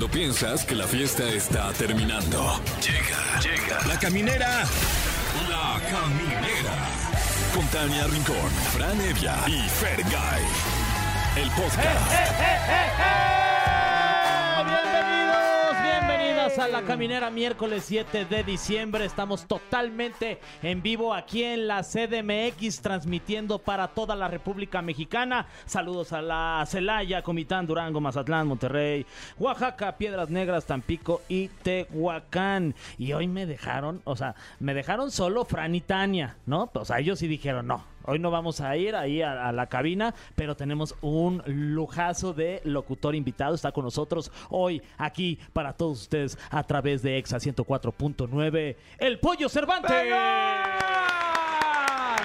Cuando piensas que la fiesta está terminando. Llega, llega. La caminera. La caminera. Con Tania Rincón, Fran Evia y Fergay. El podcast. Bienvenidos, bienvenidas a la caminera miércoles 7 de diciembre. Estamos totalmente en vivo aquí en la CDMX, transmitiendo para toda la República Mexicana. Saludos a la Celaya, Comitán, Durango, Mazatlán, Monterrey, Oaxaca, Piedras Negras, Tampico y Tehuacán. Y hoy me dejaron, o sea, me dejaron solo Fran y Tania, ¿no? O sea, ellos sí dijeron, no, Hoy no vamos a ir ahí a, a, la cabina, pero tenemos un lujazo de locutor invitado. Está con nosotros hoy aquí para todos ustedes a través de Exa 104.9, el Pollo Cervantes. Amigo,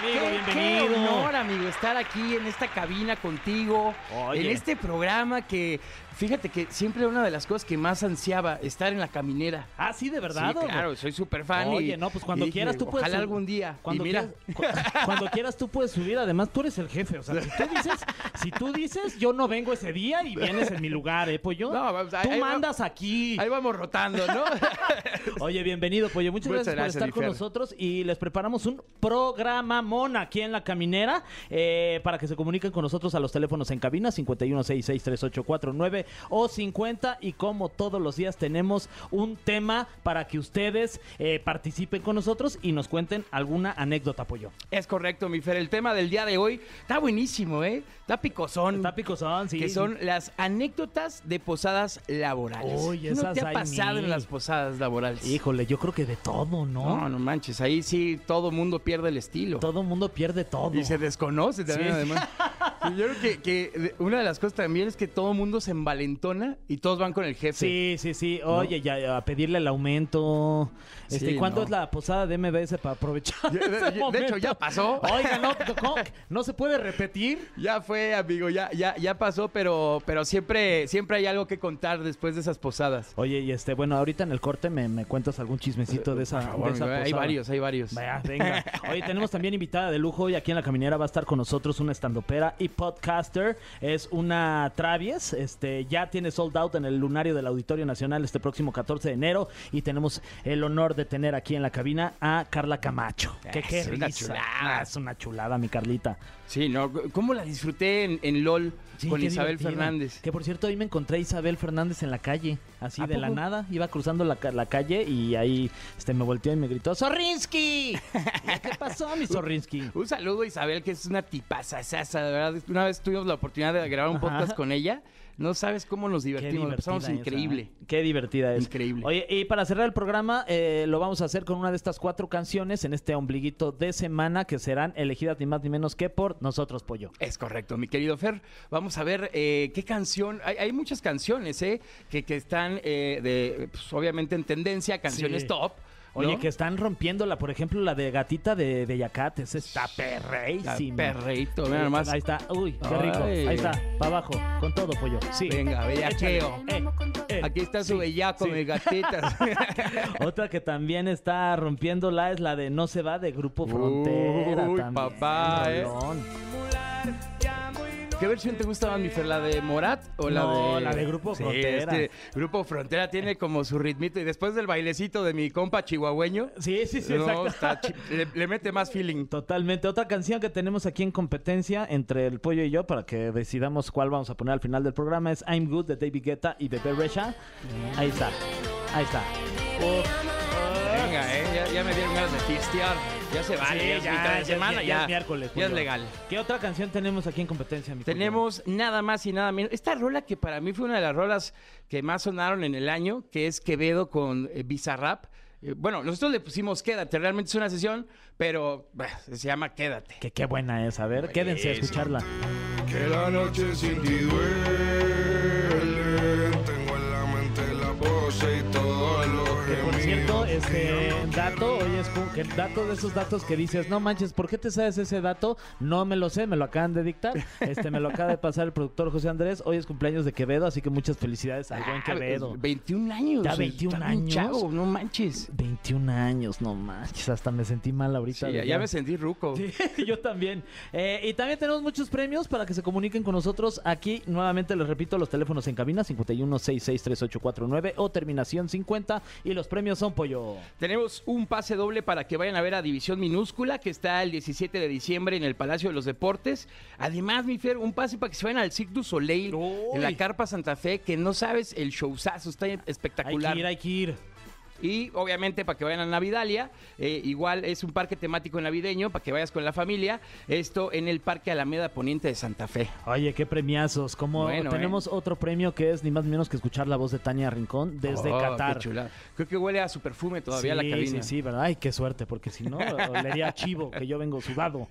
qué, bienvenido. Qué honor, amigo, estar aquí en esta cabina contigo, Oye. en este programa que, fíjate que siempre una de las cosas que más ansiaba, estar en la caminera. Ah, sí, de verdad. Sí, claro, soy súper fan. y- Oye, no, pues cuando y quieras tú puedes. Ojalá algún día. Cuando, y mira, quieras, cu- cuando quieras tú puedes subir. Además, tú eres el jefe. O sea, si tú dices, si tú dices, yo no vengo ese día y vienes en mi lugar, ¿eh, pollo? No, vamos, tú ahí va- mandas aquí. ahí vamos rotando, ¿no? Oye, bienvenido, Pollo. Muchas, Muchas gracias, por estar con nosotros y les preparamos un programa mon aquí en La Caminera eh, para que se comuniquen con nosotros a los teléfonos en cabina 51663849 o 50 y como todos los días tenemos un tema para que ustedes eh, participen con nosotros y nos cuenten alguna anécdota, Pollo. es correcto, mi Fer. El tema del día de hoy está buenísimo, ¿eh? Está picosón. Está picosón, sí. que son las anécdotas de posadas laborales. Uy, ¿Qué no esas te ha pasado en las posadas laborales? Híjole, yo creo que de todo, ¿no? No, no manches, ahí sí todo mundo pierde el estilo. Todo mundo pierde todo. Y se desconoce también, Sí. además. Yo creo que, una de las cosas también es que todo el mundo se envalentona y todos van con el jefe. Sí, sí, sí. Oye, ya a pedirle el aumento. Este, Sí, ¿y ¿Cuándo no. es la posada de MBS para aprovechar? Ese de- de hecho, ya pasó. Oiga, no, no se puede repetir. Ya fue, amigo, ya, ya, ya pasó, pero, pero siempre, siempre hay algo que contar después de esas posadas. Oye, y este, bueno, ahorita en el corte me, me cuentas algún chismecito de esa, Por favor, de esa amigo, hay posada. varios, hay varios. Vaya, venga. Oye, tenemos también invitada de lujo y aquí en la caminera va a estar con nosotros una estandopera y podcaster. Es una Travies. Este, ya tiene sold out en el lunario del Auditorio Nacional este próximo 14 de enero. Y tenemos el honor de tener aquí en la cabina a Carla Camacho. Qué Es una risa. chulada. Ah, es una chulada, mi Carlita. Sí, ¿no? ¿Cómo la disfruté en, en LOL Sí, con Isabel. Fernández? Que por cierto, hoy me encontré a Isabel Fernández en la calle, así ¿A de la nada. Iba cruzando la, la calle y ahí este, me volteó y me gritó: ¡Zorrinsky! ¿Qué pasó, mi Zorrinsky? Un saludo a Isabel, que es una tipaza, de verdad. Una vez tuvimos la oportunidad de grabar un Ajá. podcast con ella. No sabes cómo nos divertimos, esa, increíble. ¿eh? Qué divertida es. Increíble. Oye, y para cerrar el programa, eh, lo vamos a hacer con una de estas cuatro canciones en este ombliguito de semana que serán elegidas ni más ni menos que por nosotros, Pollo. Es correcto, mi querido Fer. Vamos a ver eh, qué canción. Hay, hay muchas canciones, ¿eh? Que, que están, eh, de, pues, obviamente, en tendencia, canciones Sí. top. Oye, ¿no? que están rompiéndola, por ejemplo, la de Gatita de, de Yacat, esa está perreísima. perreíto, mira nomás. Ahí está, uy, qué rico. Ay. Ahí está, para abajo, con todo, Pollo. Sí. Venga, bellaqueo. Eh, eh, Aquí está su sí, bellaco, sí. mis gatitas. Otra que también está rompiéndola es la de No se va de Grupo Frontera. Uy, también, papá, ¿eh? ¿Qué versión te gusta más, mi Fer? ¿La de Morat o la No, de...? la de Grupo Sí, Frontera. este Grupo Frontera tiene como su ritmito. Y después del bailecito de mi compa chihuahueño... Sí, sí, sí, no, exacto. está chi- le, le mete más feeling. Totalmente. Otra canción que tenemos aquí en competencia entre el pollo y yo para que decidamos cuál vamos a poner al final del programa es I'm Good de David Guetta y Bebé Resha. Ahí está. Ahí está. Venga, eh, ya, ya me dieron ganas de fiestear. Ya se vale, Sí, ya, es mitad de ya, semana, ya, ya, ya es miércoles, Ya es legal. ¿Qué otra canción tenemos aquí en competencia, mi? Tenemos nada más y nada menos. Esta rola que para mí fue una de las rolas que más sonaron en el año, que es Quevedo con eh, Bizarrap. Eh, bueno, nosotros le pusimos Quédate, realmente es una sesión, pero bah, se llama Quédate. Que qué buena es. A ver, quédense a escucharla. Que la noche sin ti duele. Que dato, de esos datos que dices, no manches, ¿por qué te sabes ese dato? No me lo sé, me lo acaban de dictar. Este, me lo acaba de pasar el productor José Andrés. Hoy es cumpleaños de Quevedo, así que muchas felicidades al buen Ah, Quevedo. 21 años. Ya eh, 21 está bien años. chavo, no manches. 21 años, no manches, hasta me sentí mal ahorita. Sí, ya me sentí ruco. Sí, yo también. Eh, y también tenemos muchos premios para que se comuniquen con nosotros. Aquí, nuevamente les repito, los teléfonos en cabina 51663849 o terminación 50. Y los premios son pollo. Tenemos un pase doble para que vayan a ver a División Minúscula, que está el 17 de diciembre en el Palacio de los Deportes. Además, mi Fer, un pase para que se vayan al Cirque du Soleil, en la Carpa Santa Fe, que no sabes, el showzazo está Hay espectacular. que ir, hay que ir. Y obviamente para que vayan a Navidalia, eh, igual es un parque temático navideño para que vayas con la familia. Esto en el Parque Alameda Poniente de Santa Fe. Oye, qué premiazos. Como Bueno, tenemos otro premio que es ni más ni menos que escuchar la voz de Tania Rincón desde Oh, Qatar. qué. Creo que huele a su perfume todavía sí, la cabina. Sí, sí, ¿verdad? Ay, qué suerte, porque si no, olería a chivo, que yo vengo sudado.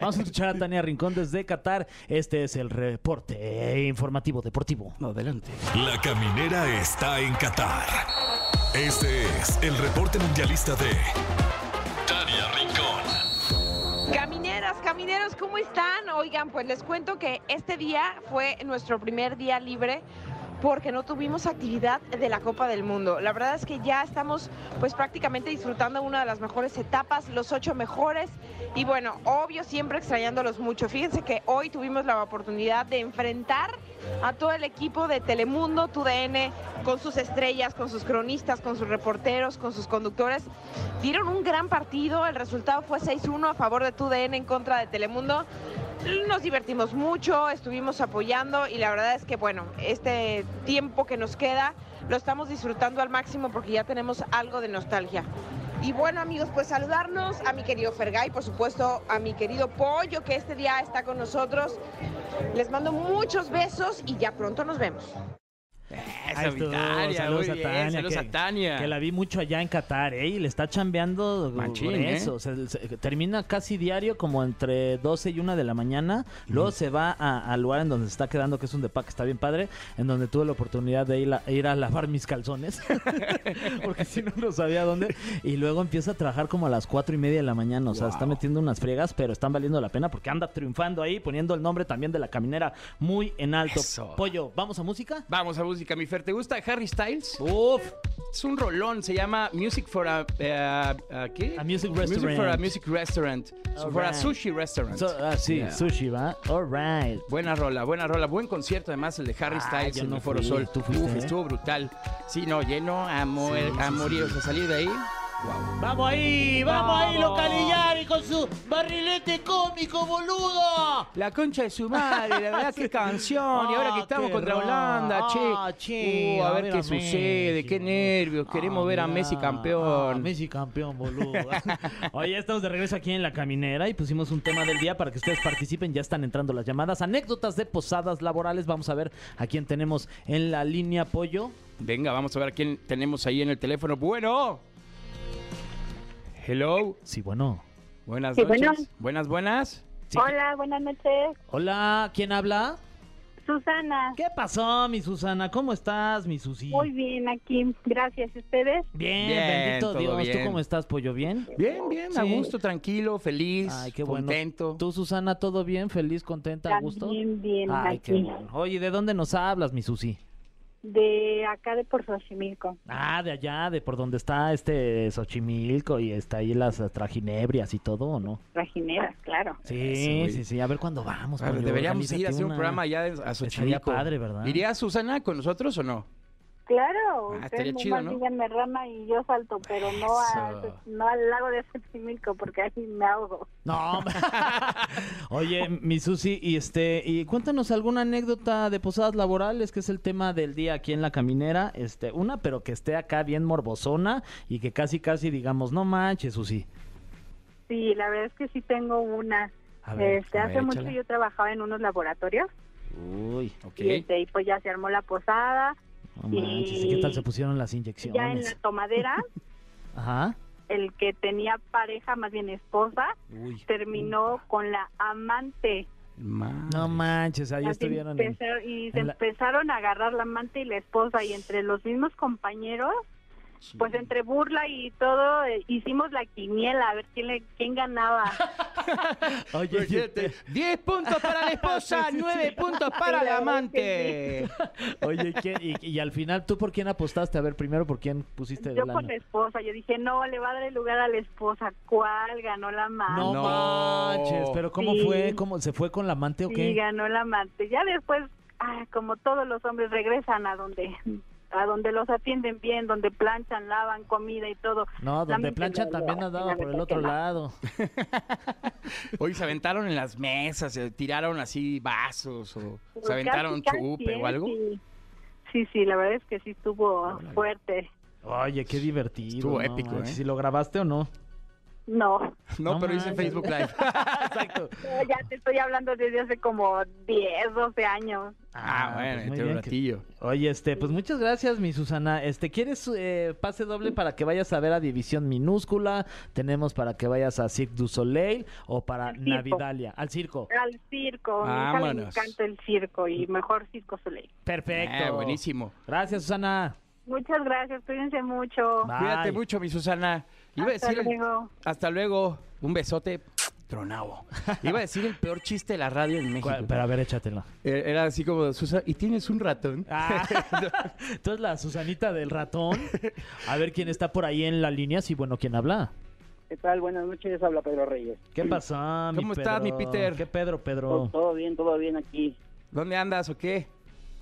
Vamos a escuchar a Tania Rincón desde Qatar. Este es el reporte informativo deportivo. No, adelante. La caminera está en Qatar. Este el reporte mundialista de Tania Rincón. Camineras, camineros, ¿cómo están? Oigan, pues les cuento que este día fue nuestro primer día libre porque no tuvimos actividad de la Copa del Mundo. La verdad es que ya estamos pues prácticamente disfrutando una de las mejores etapas, los ocho mejores y bueno, obvio siempre extrañándolos mucho. Fíjense que hoy tuvimos la oportunidad de enfrentar a todo el equipo de Telemundo, TUDN, con sus estrellas, con sus cronistas, con sus reporteros, con sus conductores. Dieron un gran partido, el resultado fue 6-1 a favor de TUDN en contra de Telemundo. Nos divertimos mucho, estuvimos apoyando y la verdad es que bueno, este tiempo que nos queda lo estamos disfrutando al máximo porque ya tenemos algo de nostalgia. Y bueno amigos, pues saludarnos a mi querido Fergay, por supuesto a mi querido Pollo que este día está con nosotros. Les mando muchos besos y ya pronto nos vemos. Esa estuvo, Tania, saludos muy a bien, Tania, saludos que- a Tania. Que la vi mucho allá en Qatar, ¿eh? Y le está chambeando Machín, por ¿eh? eso. O sea, se- termina casi diario, como entre 12 y 1 de la mañana. Luego se va al lugar en donde se está quedando, que es un depa que está bien padre, en donde tuve la oportunidad de ir a, ir a lavar mis calzones. Porque si no, no sabía dónde. Y luego empieza a trabajar como a las 4 y media de la mañana. O sea, está metiendo unas friegas, pero están valiendo la pena porque anda triunfando ahí, poniendo el nombre también de la caminera muy en alto. Eso. Pollo, ¿vamos a música? Vamos a música, mi Fer. ¿Te gusta Harry Styles? Uf. Es un rolón, se llama Music for a... eh, a- ¿Qué? A Music Music for a Restaurant. Music Restaurant. So, for a Alright. sushi restaurant. So- ah, sí, Yeah. sushi, ¿va? All right. Buena rola, buena rola. Buen concierto, además, el de Harry Ah, Styles yo en no el Foro Sol. ¿tú fuiste, Uf, eh? estuvo brutal. Sí, no, lleno a, Sí, a sí, morir. sí. O sea, salir de ahí. Vamos ahí, vamos, ahí, Localillari con su barrilete cómico, boludo. La concha de su madre, la verdad, qué canción. y ahora que Ah, estamos contra raro. Holanda, che. Ah, che, Uh, a a ver ver qué a sucede, Messi. qué nervios. Queremos Ah, ver a mirá. Messi campeón. Ah, Messi campeón, boludo. Oye, ya estamos de regreso aquí en La Caminera y pusimos un tema del día para que ustedes participen. Ya están entrando las llamadas. Anécdotas de posadas laborales. Vamos a ver a quién tenemos en la línea apoyo. Venga, vamos a ver a quién tenemos ahí en el teléfono. Bueno. Hello. Sí, bueno. Buenas Sí, noches. bueno. Buenas, buenas. Sí. Hola, buenas noches. Hola, ¿quién habla? Susana. ¿Qué pasó, mi Susana? ¿Cómo estás, mi Susi? Muy bien aquí. Gracias. ¿Y ustedes? Bien, Bien, bendito todo Dios. ¿Tú bien. cómo estás, pollo? ¿Bien? Bien, bien, a Sí. gusto, tranquilo, feliz, Ay, qué bueno. contento. ¿Tú, Susana, todo bien? ¿Feliz, contenta, a gusto? También bien Ay, qué aquí. bueno. Oye, ¿de dónde nos hablas, mi Susi? De acá de por Xochimilco. Ah, de allá, de por donde está este Xochimilco y está ahí las trajinebrias y todo, ¿o no? Trajineras, claro. Sí, Eso, sí, sí. A ver cuándo vamos. Ver, deberíamos ir a hacer un una- programa allá a Estaría Xochimilco. padre, ¿verdad? ¿Iría Susana con nosotros o no? Claro. Ah, ustedes chido, ¿no? díganme rama y yo salto, pero no, a, Eso. no al lago de Xochimilco porque ahí me ahogo. No. Oye, mi Susi, y este, y cuéntanos alguna anécdota de posadas laborales, que es el tema del día aquí en la caminera, este, una, pero que esté acá bien morbosona y que casi casi digamos, no manches, Susi. Sí, la verdad es que sí tengo una. A ver, este, a hace mucho yo trabajaba en unos laboratorios Uy, Ok. y, este, y pues ya se armó la posada. No manches, ¿y qué tal se pusieron las Ya en inyecciones? la tomadera, Ajá. el que tenía pareja, más bien esposa, Uy. terminó con la amante. Ma- No manches, ahí Así estuvieron. en- y se en la- empezaron a agarrar la amante y la esposa y entre los mismos compañeros pues entre burla y todo, eh, hicimos la quiniela, a ver quién, le, quién ganaba. Oye, Imagínate, 10 puntos para la esposa, 9 puntos para el amante. oye, ¿quién- y, y al final, ¿tú por quién apostaste? A ver, primero, ¿por quién pusiste Yo lana? con la esposa, yo dije, no, le va a dar el lugar a la esposa. ¿Cuál? Ganó la amante. No, No. manches, pero ¿cómo Sí. fue? ¿Cómo se fue con la amante o Sí, qué? ganó la amante. Ya después, ah, como todos los hombres regresan a donde a donde los atienden bien, donde planchan, lavan comida y todo. No, donde mente plancha no, también andaba por el otro lado. Hoy se aventaron en las mesas, se tiraron así vasos o Pues se aventaron casi, chupe ¿eh? o algo. Sí. sí, sí, la verdad es que sí estuvo Órale. fuerte. Oye, qué divertido. Estuvo no épico. ¿eh? ¿Si lo grabaste o no? No, No, No pero hice. Facebook Live. Exacto. no, ya te estoy hablando desde hace como 10, 12 años. Ah, bueno, pues que- ratillo. Oye, este, pues muchas gracias, mi Susana. Este, ¿quieres eh, pase doble para que vayas a ver a División Minúscula? Tenemos para que vayas a Cirque du Soleil o para. Navidalia. Al circo. Al circo, a mi hija le Vámonos. encanta el circo y mejor Circo Soleil. Perfecto. Eh, buenísimo. Gracias, Susana. Muchas gracias, cuídense mucho. Bye. Cuídate mucho, mi Susana. Iba a Hasta decir el- luego. hasta luego. Un besote tronado. Iba a decir el peor chiste de la radio en México. Pero a ver, échatela. Eh, Era así como, Susa, ¿y tienes un ratón? Ah, tú eres la Susanita del ratón. A ver quién está por ahí en la línea. Sí, bueno, ¿quién habla? ¿Qué tal? Buenas noches, habla Pedro Reyes. ¿Qué pasó, mi ¿Cómo estás, mi? Peter? ¿Qué Pedro, Todo, Pedro? todo bien, todo bien aquí. ¿Dónde andas o qué?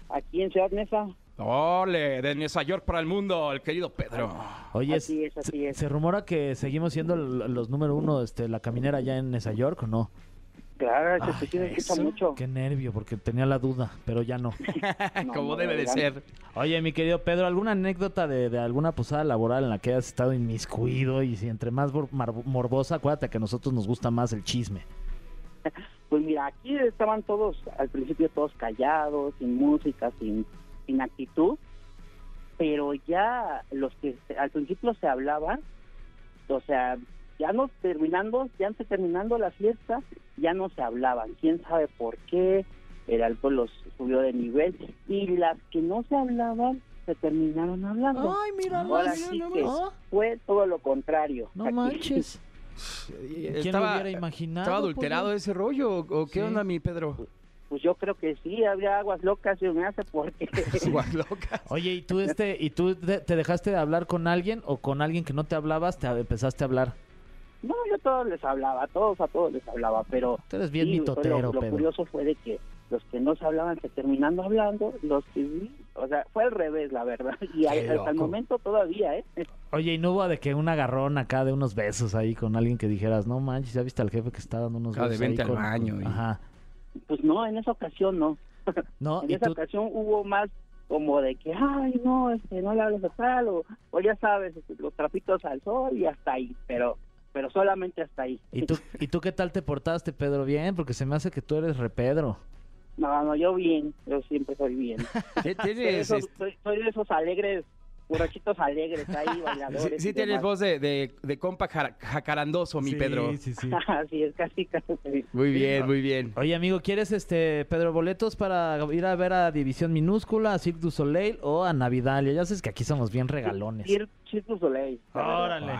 Aquí en Ciudad Neza. Ole, de Nueva York para el mundo, el querido Pedro. Oye, Así es, así se, es. se rumora que seguimos siendo los número uno, este, la caminera allá en Nueva York, ¿o no? Claro, se, eso. mucho. Qué nervio, porque tenía la duda, pero ya no. No, Como no, debe de ser. Oye, mi querido Pedro, ¿alguna anécdota de, de alguna posada laboral en la que hayas estado inmiscuido? Y si entre más morbosa, acuérdate que a nosotros nos gusta más el chisme. Pues mira, aquí estaban todos, al principio todos callados, sin música, sin, sin actitud, pero ya los que al principio se hablaban, o sea, ya no terminando, ya no terminando la fiesta, ya no se hablaban, quién sabe por qué, el alcohol los subió de nivel, y las que no se hablaban, se terminaron hablando. Ay, mira, Ahora más, sí mira que nomás. fue todo lo contrario. No Aquí. manches. ¿Quién lo hubiera imaginado? ¿Estaba adulterado ese rollo o o qué Sí. onda, mi Pedro? Pues yo creo que sí, había aguas locas, se me hace porque... Guau, loca. Oye, ¿y tú, este, y tú te, te dejaste de hablar con alguien o con alguien que no te hablabas, te empezaste a hablar? No, yo a todos les hablaba, a todos, a todos les hablaba, pero Tú eres bien sí, mitotero, lo, lo Pedro. curioso fue de que los que no se hablaban se terminando hablando, los que sí, o sea, fue al revés, la verdad, y hasta el momento todavía, ¿eh? Oye, ¿y no hubo de que un agarrón acá de unos besos ahí con alguien que dijeras, no manches, ya viste al jefe que está dando unos Ah, de besos ahí vente al con- baño y- Ajá. Pues no, en esa ocasión no. No, En esa tú, ocasión hubo más como de que, ay, no, este, no le hables a tal, o, o ya sabes, este, los trapitos al sol y hasta ahí, pero pero solamente hasta ahí. ¿y tú, ¿y tú qué tal te portaste, Pedro? Bien, porque se me hace que tú eres re Pedro. No, no, yo bien, yo siempre soy bien. ¿Qué Soy de ¿Tienes, esos, soy, soy de esos alegres, borrachitos alegres ahí, bailadores. sí, tienes voz de, de, de compa jar- jacarandoso, mi Pedro. sí, sí. Así es, casi, casi. Muy bien, muy bien. Oye, amigo, ¿quieres, este, Pedro, boletos para ir a ver a División Minúscula, a Cirque du Soleil o a Navidalia? Ya sabes que aquí somos bien regalones. Cir- Cirque du Soleil. la verdad. Órale.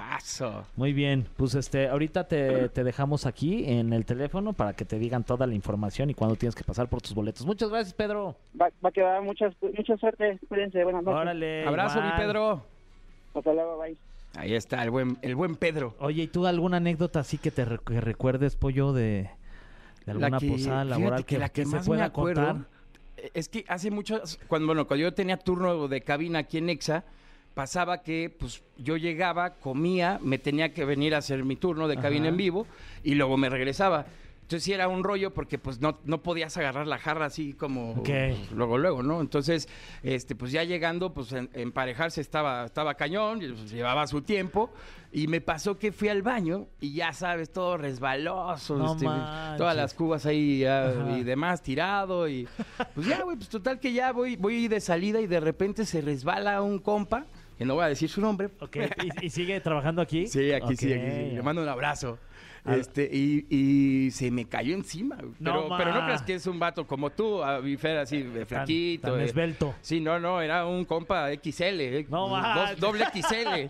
Muy bien, pues este, ahorita te, te dejamos aquí en el teléfono para que te digan toda la información y cuándo tienes que pasar por tus boletos. Muchas gracias, Pedro. Va, va a quedar muchas, mucha suerte. Cuídense, buenas noches. Órale. Abrazo, mi. Pedro. Hasta luego, bye. Ahí está, el buen, el buen Pedro. Oye, ¿y tú alguna anécdota así que te re- que recuerdes, pollo, de, de La alguna que- posada laboral que que, la que que se más me pueda acuerdo- contar? Eh, Es que hace muchos, cuando, bueno, cuando yo tenía turno de cabina aquí en Exa, pasaba que pues yo llegaba, comía, me tenía que venir a hacer mi turno de cabina Ajá. en vivo y luego me regresaba. Entonces sí era un rollo porque pues no, no podías agarrar la jarra así como pues, luego, luego, ¿no? Entonces, este, pues ya llegando, pues en- emparejarse estaba, estaba cañón, pues, llevaba su tiempo. Y me pasó que fui al baño y ya sabes, todo resbaloso, No este, todas las cubas ahí ya, y demás tirado y pues ya, güey, pues total que ya voy, voy de salida y de repente se resbala un compa, que no voy a decir su nombre. Ok, ¿Y, y sigue trabajando aquí? Sí, aquí sí, aquí sí. Le mando un abrazo. Este, y, y se me cayó encima. güey. No, Pero, ma. pero no creas que es un vato como tú, a Bifer, así, de flaquito. tan esbelto. Sí, no, no, era un compa XL. eh, No, dos- doble XL.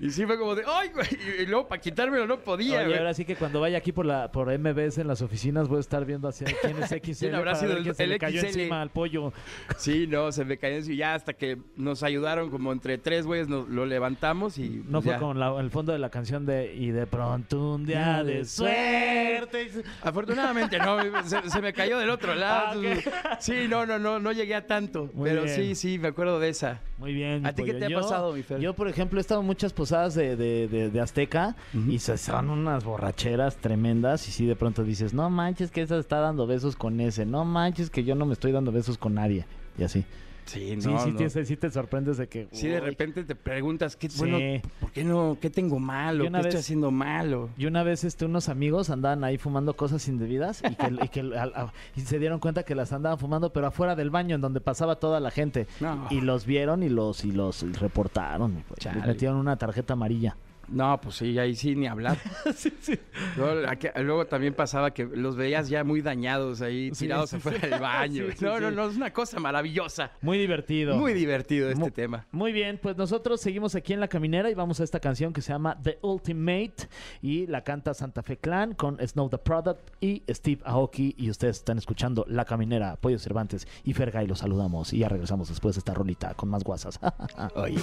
y sí fue como de, ¡ay, güey! Y luego para quitármelo no podía, Oye, güey. ahora sí que cuando vaya aquí por la por MBS en las oficinas voy a estar viendo hacia quién es XL ¿Quién habrá sido el- se el le cayó XL? encima al pollo. Sí, no, se me cayó encima. Ya hasta que nos ayudaron como entre tres güeyes, nos lo levantamos y... No pues, fue ya. con la- el fondo de la canción de Y de pronto un día de suerte. Afortunadamente no, se, se me cayó del otro lado. Ah, Sí, no, no, no, no llegué a tanto. Muy pero bien. sí, sí, me acuerdo de esa. Muy bien. ¿A ti qué te ha Yo- pasado, mi Fer? Yo, por ejemplo, he estado en muchas posadas de, de- de- de Azteca y se son unas borracheras tremendas. Y sí, de pronto dices, no manches que esa está dando besos con ese. No manches que yo no me estoy dando besos con nadie. Y así. Sí, sí, no, sí, no. te, sí te sorprendes de que. Sí, de repente te preguntas, ¿qué, Sí. bueno, ¿por qué no? ¿Qué tengo malo? ¿Qué una estoy vez- haciendo malo? Y una vez este, unos amigos andaban ahí fumando cosas indebidas y que, y que al- a- y se dieron cuenta que las andaban fumando, pero afuera del baño en donde pasaba toda la gente. No. Y los vieron y los y los reportaron. güey. Les metieron una tarjeta amarilla. No, pues sí, ahí sí ni hablar. Luego, aquí- luego también pasaba que los veías ya muy dañados ahí, Sí, tirados sí, afuera sí. del baño. Sí, sí, no, sí. no, no, es una cosa maravillosa. Muy divertido. Muy divertido este tema. Muy bien, pues nosotros seguimos aquí en La Caminera y vamos a esta canción que se llama The Ultimate y la canta Santa Fe Clan con Snow the Product y Steve Aoki y ustedes están escuchando La Caminera, Pollo Cervantes y Fergay, los saludamos y ya regresamos después de esta rolita con más guasas. Oye.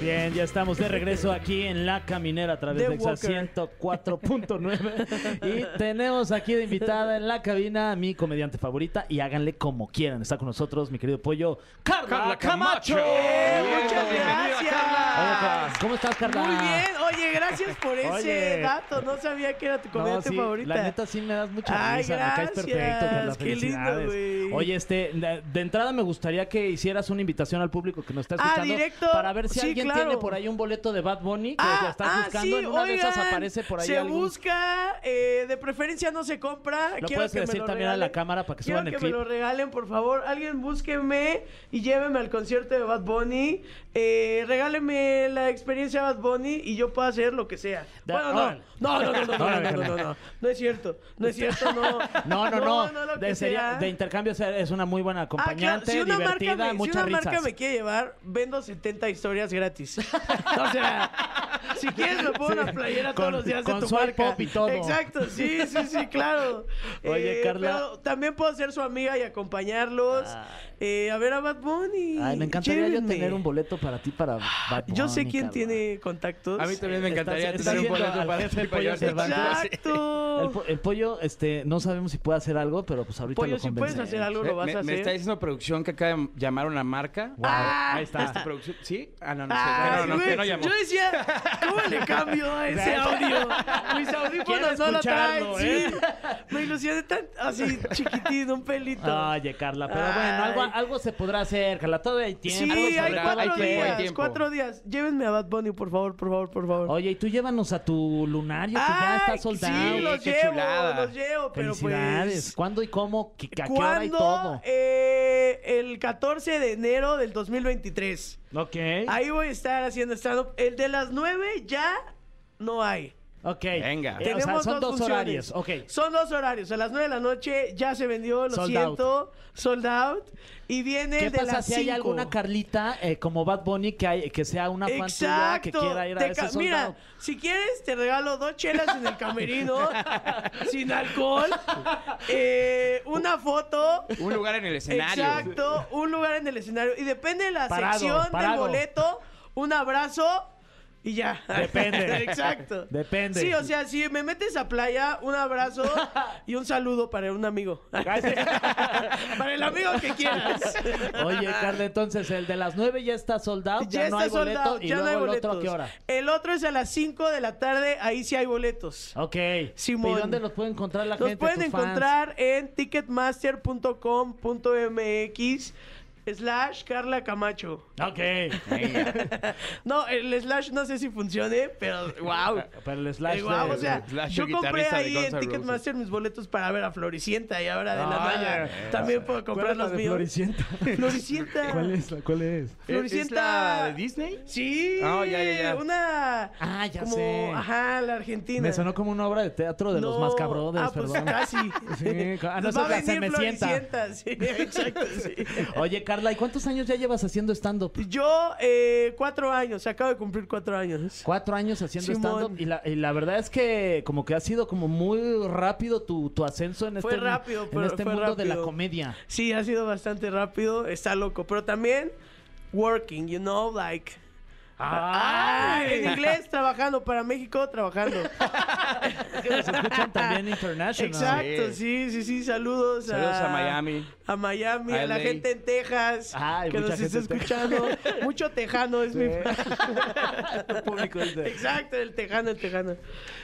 Bien, ya estamos de regreso aquí en La Caminera a través The de Exa Walker. 104.9 y tenemos aquí de invitada en la cabina a mi comediante favorita y háganle como quieran. Está con nosotros mi querido Pollo, Carla, Carla Camacho. Eh, muchas gracias. Carla, ¿cómo estás, Carla? Muy bien. Oye, gracias por ese Oye. dato. No sabía que era tu No, comediante sí, favorita. La neta sí me das mucha Ay, risa, me caes gracias, perfecto, Carla, qué lindo, güey. Oye, este, de, entrada me gustaría que hicieras una invitación al público que nos está Ah, escuchando directo. para ver si Sí, alguien claro. tiene por ahí un boleto de Bad Bunny que Ah, que estás ah, buscando. sí, en una de esas oigan, aparece por ahí Se algún- busca, eh, de preferencia no se compra. Lo Quiero puedes que me decir lo también a la regalen. cámara para que Quiero suban el que clip. me lo regalen, por favor. Alguien búsquenme y llévenme al concierto de Bad Bunny. Eh, regálenme la experiencia de Bad Bunny y yo puedo hacer lo que sea. Da- bueno, no. No, no, no, no, no, no, no, no, no. No es cierto. No es cierto, no. No, no, no. lo de, sería- de intercambio es una muy buena Ah, claro, acompañante, si una divertida, marca me, muchas si una risas. marca me quiere llevar, vendo 70 historias gratis. o sea, si quieres me pongo una playera Con- todos los días de con tu swipe marca. up y todo. Exacto, sí, sí, sí, claro. Oye, Eh, Carla. pero también puedo ser su amiga y acompañarlos. eh, a ver a Bad Bunny. Ay, me encantaría yo tener un boleto para ti para Bad Bunny. Yo sé quién Carla. tiene contactos. A mí también me encantaría tener un boleto para ti, para Pollo llevarte a Cervantes. Sí. Exacto. El, po- el pollo, este, no sabemos si puede hacer algo, pero pues ahorita Pollo, lo si puedes convencemos. hacer algo, lo vas me, a me hacer. está diciendo producción que acaba de llamar a una marca. Wow, ahí está. Esta producción- ¿Sí? Ah, no, no sé. Ay, no, no, que no llamó. yo decía, ¿cómo le cambio a ese audio? Mis audífonos no lo traen, escucharlo, sí. ¿eh? Me ilusioné tan así chiquitín, un pelito. Oye, Carla, pero bueno, algo, algo se podrá hacer, Carla. Todavía hay tiempo. Sí, hay cuatro hay tiempo, hay días, tiempo. cuatro días. Llévenme a Bad Bunny, por favor, por favor, por favor. Oye, y tú llévanos a tu lunario que ya Ay, está soldado. Sí, los qué llevo, chulada. los llevo, pero pues... ¿Cuándo y cómo? ¿Qué- ¿A qué hora y todo? Eh, el 14 de enero del 2023. Ok. Ahí voy a estar haciendo stand-up. El de las 9 ya no hay. Ok. Venga. Eh, o sea, Tenemos son dos, funciones. horarios. Ok. Son dos horarios. A las 9 de la noche ya se vendió, lo Sold siento. Sold out. Y viene ¿Qué el de pasa las si hay 5. alguna Carlita eh, como Bad Bunny que, hay, que sea una fan tuya que quiera ir a Te ese ca- Mira, soldado? si quieres, te regalo dos chelas en el camerino, sin alcohol, eh, una foto. Un lugar en el escenario. Exacto, un lugar en el escenario. Y depende de la Parado, sección parado. del boleto, un abrazo y ya. Depende. Exacto. Depende. Sí, o sea, si me metes a playa, un abrazo y un saludo para un amigo. para el amigo que quieras. Oye, Carla, entonces el de las 9 ya está soldado, ya, Ya no está hay boleto soldado, y ya no hay el otro a boletos. qué hora. El otro es a las 5 de la tarde, ahí sí hay boletos. Ok. Simón. ¿Y dónde los puede encontrar la Los gente? pueden tus fans? encontrar en ticketmaster.com.mx. slash Carla Camacho. Ok. No, el slash no sé si funcione, pero wow. Pero el slash. Eh, guau, de- o sea, Slash, yo compré ahí en Ticketmaster mis boletos para ver a Floricienta y ahora de la Ah, ya. también puedo ¿Cuál comprar los de míos. Floricienta? Floricienta. ¿Cuál es? la- ¿Cuál es? Floricienta. ¿Es la de Disney? Sí. Ah, ya, ya, ya. Una. Ah, ya como, sé. Ajá, la Argentina. Me sonó como una obra de teatro de los No. Mascabrothers, Ah, pues perdón. casi. Sí, ah, no, Nos esa va a venir Cenicienta. Floricienta. Sí, exacto, sí. Oye, Carla, ¿y cuántos años ya llevas haciendo stand-up? Yo, eh, cuatro años, acabo de cumplir cuatro años. Cuatro años haciendo stand-up y la, y la verdad es que como que ha sido como muy rápido tu, tu ascenso en Fue este, rápido, en pero este fue mundo de la comedia. Sí, ha sido bastante rápido, está loco, pero también working, you know, like... Ah, en inglés, trabajando, para México, trabajando. Nos escuchan también international. Exacto, sí, sí, sí, saludos, Saludos a Miami. A Miami, a, A la gente en Texas, Ay, que nos está escuchando. Mucho tejano es mi... El público es de- Exacto, el tejano, el tejano.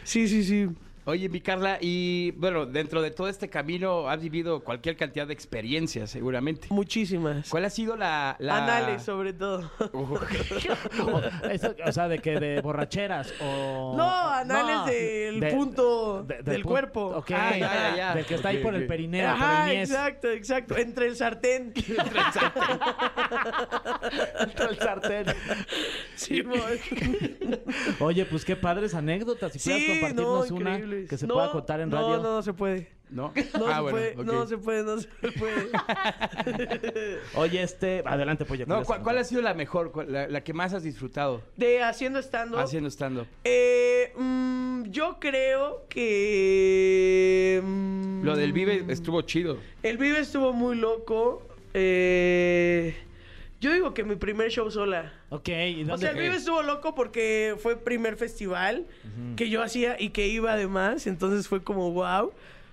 Sí, sí, sí. Oye, mi Carla, y bueno, dentro de todo este camino has vivido cualquier cantidad de experiencias, seguramente. Muchísimas. ¿Cuál ha sido la... la... Anales, sobre todo. O, eso, o sea, de que de borracheras o... No, anales No, del de- punto de- del pu- cuerpo. Ok, Ah, ya, ya, ya. Del que está ahí por el perineo, por Ajá, el mies. exacto, exacto. Entre el sartén. Entre el sartén. Sí, mo- Oye, pues qué padres anécdotas. Si sí, puedas compartirnos no, una que se No, pueda contar en no, radio. No, no se puede. ¿No? No Ah, se bueno, puede, no se puede, no se puede. Oye, este, adelante, Pollo. No, ¿cuál, cuál ha sido la mejor, la, la que más has disfrutado De haciendo estando. haciendo stand-up? Eh, mm, yo creo que. mm, Lo del Vive estuvo chido. El Vive estuvo muy loco. Eh, yo digo que mi primer show sola. Ok, ¿y O dónde? sea, el Vive estuvo loco porque fue primer festival que yo hacía y que iba además. Entonces fue como wow.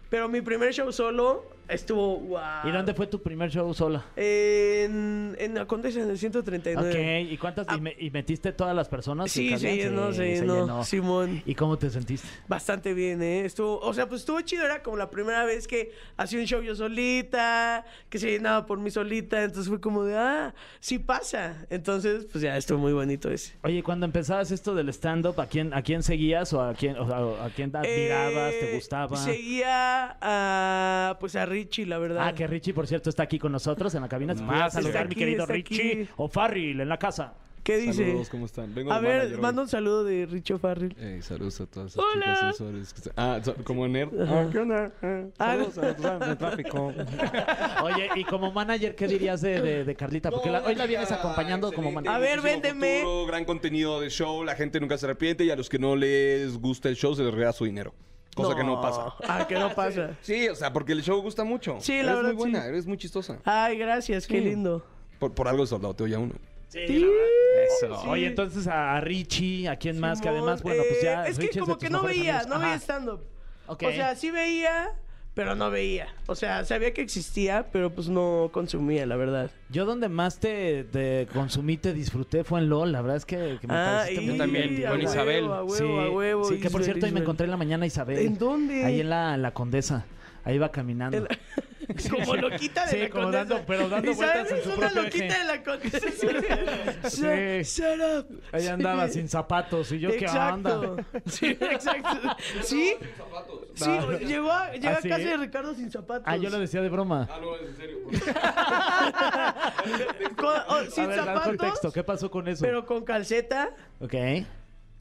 Pero mi primer show solo estuvo wow. ¿Y dónde fue tu primer show sola? En, en la Condesa, en el 139. Ok, ¿y cuántas? y, me- y metiste todas las personas? Sí, se llenó, se llenó. Simón. ¿Y cómo te sentiste? Bastante bien, ¿eh? Estuvo, o sea, pues estuvo chido. Era como la primera vez que hacía un show yo solita, que se llenaba por mí solita. Entonces fue como de, ah, sí pasa. Entonces, pues ya estuvo muy bonito ese. Oye, cuando empezabas esto del stand-up, ¿a quién, ¿a quién seguías o a quién, o a, a quién admirabas, te Eh, gustaba? Seguía a, pues a Richie, la verdad. Ah, que Richie, por cierto, está aquí con nosotros en la cabina. Más, pudieras está saludar, mi aquí, querido está Richie. aquí. O Farril, en la casa. ¿Qué dice? Saludos, ¿cómo están? Vengo A de ver, manager hoy. manda un saludo de Richie Farrell. Ey, saludos a todas esas Hola. chicas sensuales. que Ah, so- como nerd. Ah, ¿qué onda? Ah, Ah, saludos a todos en el tráfico. Oye, y como manager, ¿qué dirías de, de- de Carlita? Porque la- hoy la vienes acompañando como manager. A ver, véndeme. Futuro, gran contenido de show, la gente nunca se arrepiente y a los que no les gusta el show se les regala su dinero. Cosa que no pasa. Ah, que no pasa. Sí, o sea, porque el show gusta mucho. Sí, la eres verdad, muy buena, sí. eres muy chistosa. Ay, gracias, qué Sí. lindo. Por, por algo soldado ya uno. Sí, la verdad. Eso. Oye, entonces a, Richie, ¿a quién más? Que además, bueno, pues ya. eh, es Richie que de como tus que no veía, amigos. no veía stand-up. Ok. O sea, sí veía, pero no veía. O sea, sabía que existía, pero pues no consumía, la verdad. Yo donde más te, te consumí, te disfruté fue en LOL. La verdad es que, que me pareciste y- muy Yo también, con huevo, Isabel. A huevo, sí, a huevo. sí, que por Isabel, cierto ahí me encontré en la mañana a Isabel. ¿En dónde? Ahí en la, en la Condesa. Ahí va caminando. En la- como loquita de Sí, la como condesa. dando- pero dando vueltas en es su una loquita eje. de la condesa. Sí. Shut- Shut up. Ahí andaba Sí. sin zapatos. Y yo, ¿qué onda? Sí, exacto. Sí, sí, llegó a, llegó ¿Ah, a sí? casa de Ricardo sin zapatos. Ah, yo lo decía de broma. Ah, no, es en serio. Con- oh, sin a ver, zapatos, contexto. ¿Qué pasó con eso? pero con calceta. Ok.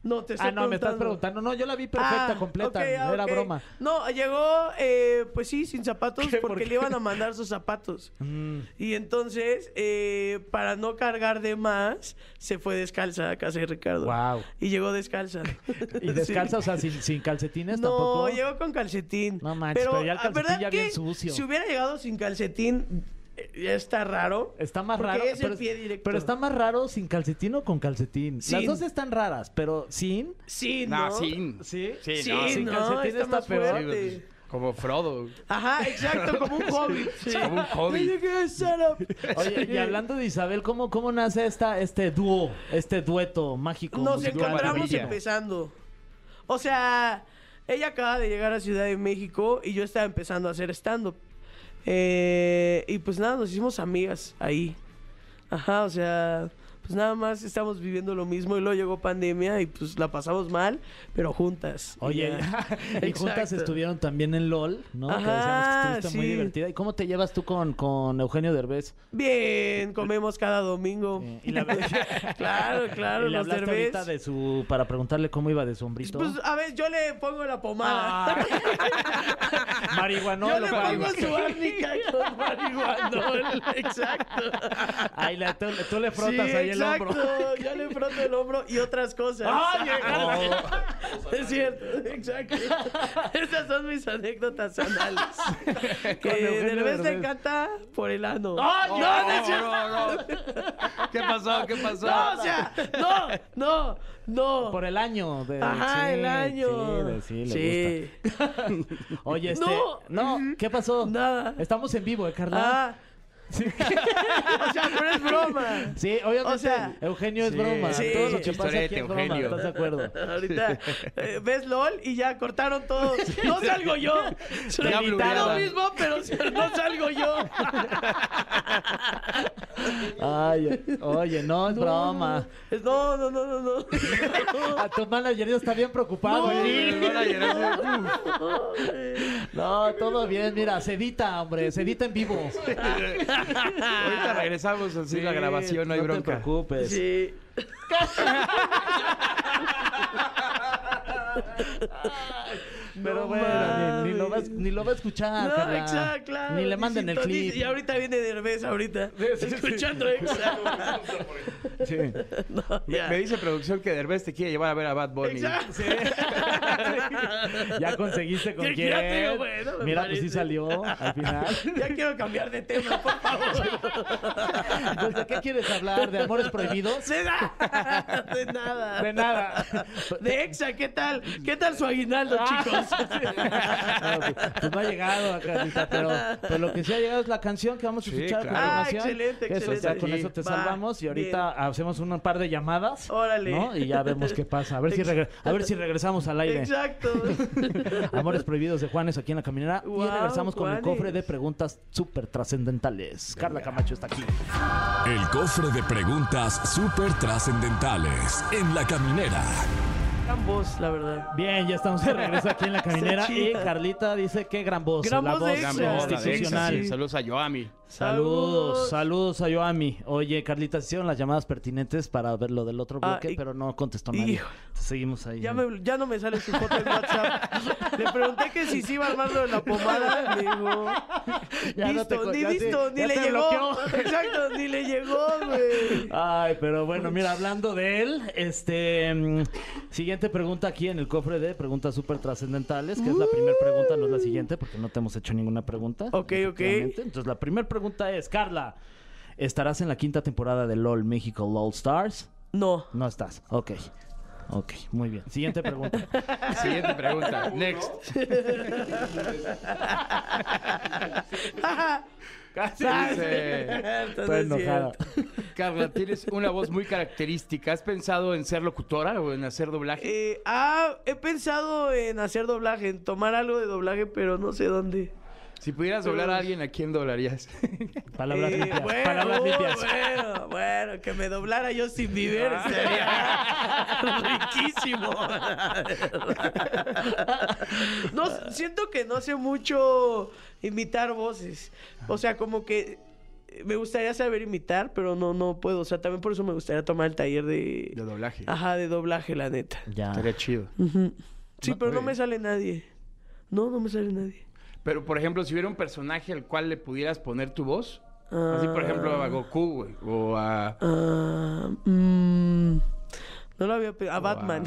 No, te estoy Ah, no, me estás preguntando. No, yo la vi perfecta, Ah, completa. ok, ah, Era broma. No, llegó, eh, pues sí, sin zapatos, ¿Qué? ¿Por porque le iban a mandar sus zapatos. Mm. Y entonces, eh, para no cargar de más, se fue descalza a casa de Ricardo. Wow. Y llegó descalza. ¿Y descalza? O sea, sin, sin calcetines No, tampoco. llegó con calcetín. No manches, pero ya el calcetín ¿verdad ya bien sucio. Si hubiera llegado sin calcetín, ya está raro. Está más Porque raro. es el pero, pie directo. pero está más raro sin calcetín o con calcetín. Las Sin. dos están raras, pero sin. Sí, ¿no? No, sin. Sí. Sí, Sí, no, sin no, calcetín está, está más peor. fuerte. Como Frodo. Ajá, exacto, como un hobbit. Sí. Como un hobbit. Oye, y hablando de Isabel, ¿cómo, cómo nace esta, este dúo, este dueto mágico? Nos encontramos empezando. O sea, ella acaba de llegar a Ciudad de México y yo estaba empezando a hacer stand-up. Eh, y pues nada, nos hicimos amigas ahí. Ajá, o sea, pues nada más estamos viviendo lo mismo y luego llegó pandemia y pues la pasamos mal, pero juntas. Oye, y juntas estuvieron también en LOL, ¿no? que decíamos Ajá, que estuviste muy divertida. ¿Y cómo te llevas tú con, con Eugenio Derbez? Bien, comemos cada domingo. Y la claro, claro, ¿Y le los Derbez. ahorita de su... para preguntarle cómo iba de su hombrito? Pues a ver, yo le pongo la pomada. Marihuanol. yo le pongo su árnica con marihuanol. Exacto. Ahí la- tú, tú le frotas sí, ahí el exacto. hombro. Yo le froto el hombro y otras cosas. ¡Ay, Es cierto, exacto. Esas son mis anécdotas anales. que de vez te encanta por el ano. ¡Ay, no, no, no, es cierto. no, no. ¿Qué pasó? ¿Qué pasó? No, o sea, no, no, no. Por el año. De, Ajá, sí, el año. Sí, de- sí, le Sí. gusta. Oye, este... No. No, ¿qué pasó? Nada. Estamos en vivo, ¿eh, Carla? Ah. o sea, pero es broma. Sí, obviamente. O sea, Eugenio es sí, broma. sí. Todo lo que pasa aquí es broma. Eugenio. ¿Estás de acuerdo? Ahorita eh, ves LOL y ya cortaron todo. No salgo yo. Lo mismo, pero no salgo yo. Ay, oye, no es broma. No, no, no, no, no. A tu manager está bien preocupado. No, ¿eh? No, todo bien. Mira, se edita, hombre. Se edita en vivo. Ahorita regresamos a hacer la grabación, no hay no te bronca. preocupes. Sí. Pero No bueno, ni, ni lo va, ni lo va a escuchar, No, exacto, claro. Ni le manden el clip. Y ahorita viene Derbez ahorita. Escuchando Exa. Sí. No, Me, dice producción que Derbez te quiere llevar a ver a Bad Bunny. Exacto. Ya conseguiste con quién. ya te digo, bueno, me Mira, pues sí parece. salió al final. Ya quiero cambiar de tema, por favor. Pues, ¿De qué quieres hablar? ¿De amores prohibidos? De nada. De nada. De nada. De Exa, ¿qué tal? ¿Qué tal su aguinaldo, chicos? No, pues, pues no ha llegado a Carlita, pero, pero lo que sí ha llegado es la canción que vamos a Sí, escuchar claro. Ah, excelente, eso, excelente. con eso te Va, salvamos y ahorita hacemos un par de llamadas. Órale. ¿no? Y ya vemos qué pasa. A ver si, a ver si regresamos al aire. Exacto. Amores prohibidos de Juanes aquí en la caminera. y regresamos con el cofre de preguntas súper trascendentales. Carla Camacho está aquí. El cofre de preguntas súper trascendentales en la caminera. Gran voz, la verdad. Bien, ya estamos de regreso aquí en la caminera. Y chida. Carlita dice que gran voz. Gran la voz de Gran Exa. voz, la de Exa, institucional. sí. Saludos a Yoami. Saludos, saludos a Yoami. Oye, Carlita, hicieron las llamadas pertinentes para ver lo del otro Ah, bloque, y- pero no contestó nadie. Hijo. Seguimos ahí. Ya, me- ya no me sale su foto en WhatsApp. Le pregunté que si se iba a armar lo de la pomada. Me dijo, Ya no te ni ya visto, ni le llegó. bloqueó. Exacto, ni le llegó, güey. Ay, pero bueno, mira, hablando de él, este mm, siguiente pregunta aquí en el cofre de preguntas súper trascendentales, que es la primera pregunta, no es la siguiente, porque no te hemos hecho ninguna pregunta. Ok, ok. Entonces, la primera pregunta es, Carla, ¿estarás en la quinta temporada de LOL México LOL Stars? No. No estás. Ok. Ok, muy bien. Siguiente pregunta. Siguiente pregunta. Next. Casi. Dice, Entonces, Estoy enojada. Carla, tienes una voz muy característica. ¿Has pensado en ser locutora o en hacer doblaje? Eh, ah, he pensado en hacer doblaje, en tomar algo de doblaje, pero no sé dónde. Si pudieras doblar a alguien, ¿a quién doblarías? Palabras Eh, limpias. bueno, palabras limpias. bueno, bueno, que me doblara yo sin vivir sería riquísimo. no, siento que no sé mucho imitar voces. O sea, como que me gustaría saber imitar, pero no, no puedo. O sea, también por eso me gustaría tomar el taller de... De doblaje. Ajá, de doblaje, la neta. Ya. Estaría chido. Sí, No, pero no me sale nadie. No, no me sale nadie. Pero, por ejemplo, si hubiera un personaje al cual le pudieras poner tu voz. Así, por ejemplo, a Goku, güey. O a... Ah, mm, no lo había pe- A Batman.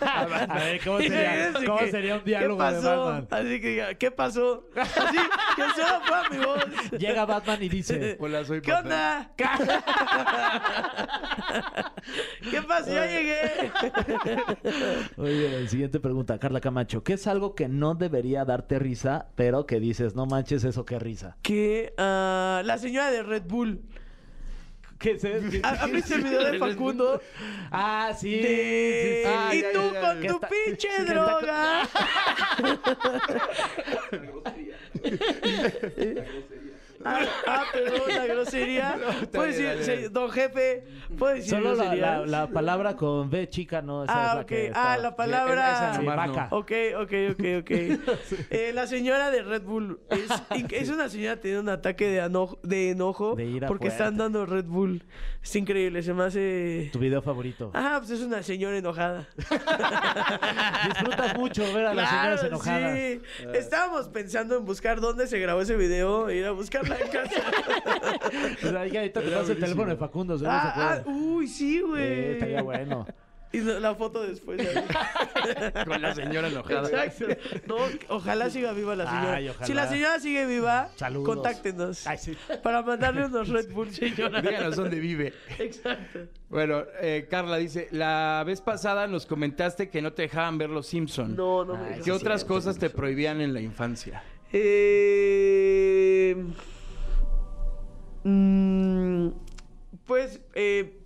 A ver, ¿cómo sería, Así cómo que, sería un ¿Qué diálogo de? Batman? Así que diga, ¿qué pasó? Así, que solo fue mi voz. Llega Batman y dice... Hola, soy ¿Qué Batman. onda? ¿Qué pasó? Ya llegué. Oye, siguiente pregunta, Carla Camacho. ¿Qué es algo que no debería darte risa, pero que dices, no manches eso, qué risa? Que ah, la señora de Red Bull. ¿Qué es eso? ¿Has visto el video de Facundo? Ah, sí. De... sí, sí. Ah, y ya, tú ya, ya, con ya. tu está- pinche que está- droga. Ah, ah, perdón, la grosería. Puedo bien, decir, se- don jefe, ¿puedo decir Solo la, la- la palabra con B chica, ¿no? Esa es Ah, la ok. que está- Ah, la palabra... esa Sí, nomás no. vaca. Ok, ok, ok, ok. Eh, la señora de Red Bull es, inc- es una señora que tiene un ataque de, ano- de enojo De ira porque fuerte. están dando Red Bull. Es increíble, se me hace... Tu video favorito. Ah, pues es una señora enojada. Disfrutas mucho ver a las señoras enojadas. sí. Estábamos pensando en buscar dónde se grabó ese video e ir a buscarla en casa. O sea, ya ahorita te pasa el teléfono de Facundo, se ah, ah, uy, sí, Eh, güey. estaría bueno. Y la la foto después. ahí. Con la señora enojada. Exacto. No, ojalá siga viva la señora. Ay, ojalá. Si la señora sigue viva, Saludos. contáctenos. Ay, sí. Para mandarle unos Red Bull, señora. Díganos dónde vive. Exacto. Bueno, eh, Carla dice, la vez pasada nos comentaste que no te dejaban ver Los Simpson. No, no me Ay. ¿Qué otras cosas te prohibían en la infancia? Eh, mm, pues, eh,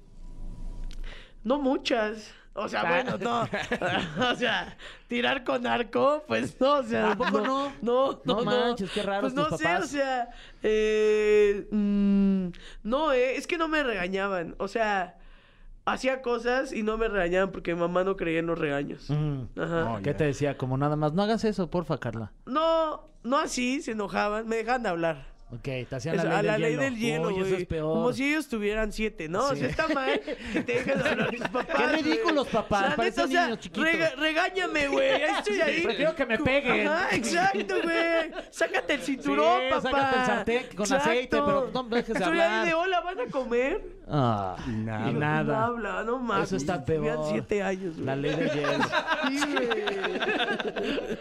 no muchas. O sea, bueno, no. o sea, tirar con arco, pues no, o sea. ¿Tampoco no? No, no, No manches, qué raros Pues no tus sé, papás. o sea. eh, mm, no, eh, es que no me regañaban. O sea, hacía cosas y no me regañaban porque mi mamá no creía en los regaños. Mm. Ajá. Oh, ¿Qué te decía? Como nada más, no hagas eso, porfa, Carla. No, no así, se enojaban, me dejaban de hablar. Ok, te hacían Eso, la ley, a la del, ley hielo. del hielo, Uy, güey. eso es peor. Como si ellos tuvieran siete, ¿no? O Sí. sea, está mal que te dejen de hablar a tus papás. Qué güey. ridículos, papás, La neta, parecen o sea, niños chiquitos. rega- regáñame, güey. Ahí estoy ahí. Prefiero que me peguen. Ajá, exacto, güey. Sácate el cinturón, Sí, papá. sácate el sartén con aceite, pero no me dejes de Estoy hablar. ahí de hola, ¿van a comer? Ah, Nada. y No nada. habla, no mames. Eso está Tenían peor. siete años, güey. La ley del hielo. Sí, güey.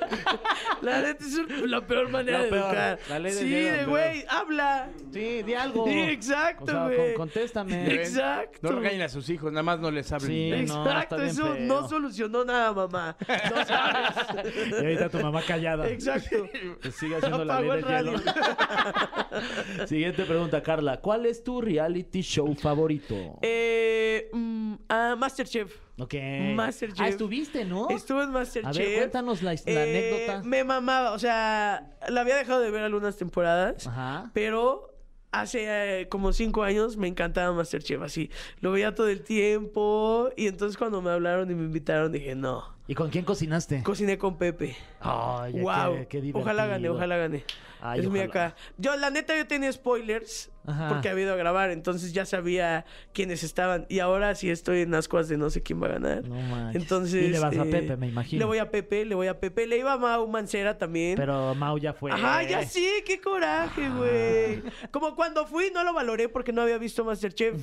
La neta es la peor manera La de peor, educar. la ley del sí, hielo, de pero- güey, habla. Sí, di algo. Sí, exacto, O sea, güey. con- contéstame. Exacto. No regañen a sus hijos, nada más no les hablen. Sí. no, Exacto, está bien eso feo. no solucionó nada, mamá. No sabes. Y ahorita tu mamá callada. Exacto. Pues sigue haciendo la ley Apagó el del hielo. radio. Siguiente pregunta, Carla. ¿Cuál es tu reality show favorito? Eh, mm, ah, Masterchef. Ok. Masterchef. Ah, estuviste, ¿no? Estuve en Masterchef. A ver, cuéntanos la, la Eh, anécdota. Me mamaba, o sea, la había dejado de ver algunas temporadas, Ajá. pero hace eh, como cinco años me encantaba Masterchef, así. Lo veía todo el tiempo y entonces cuando me hablaron y me invitaron dije, no, ¿Y con quién cocinaste? cociné con Pepe. Ay, wow. qué, qué divertido. ojalá gane, ojalá gane. Ay, es muy ojalá. acá. Yo, la neta, yo tenía spoilers Ajá. porque había ido a grabar, entonces ya sabía quiénes estaban. Y ahora sí estoy en ascuas de no sé quién va a ganar. No manches. Entonces. Y le vas a eh, Pepe, me imagino. Le voy a Pepe, le voy a Pepe. Le iba a Mau Mancera también. Pero Mau ya fue. Ajá, ya sí, qué coraje, güey. Como cuando fui, no lo valoré porque no había visto Masterchef.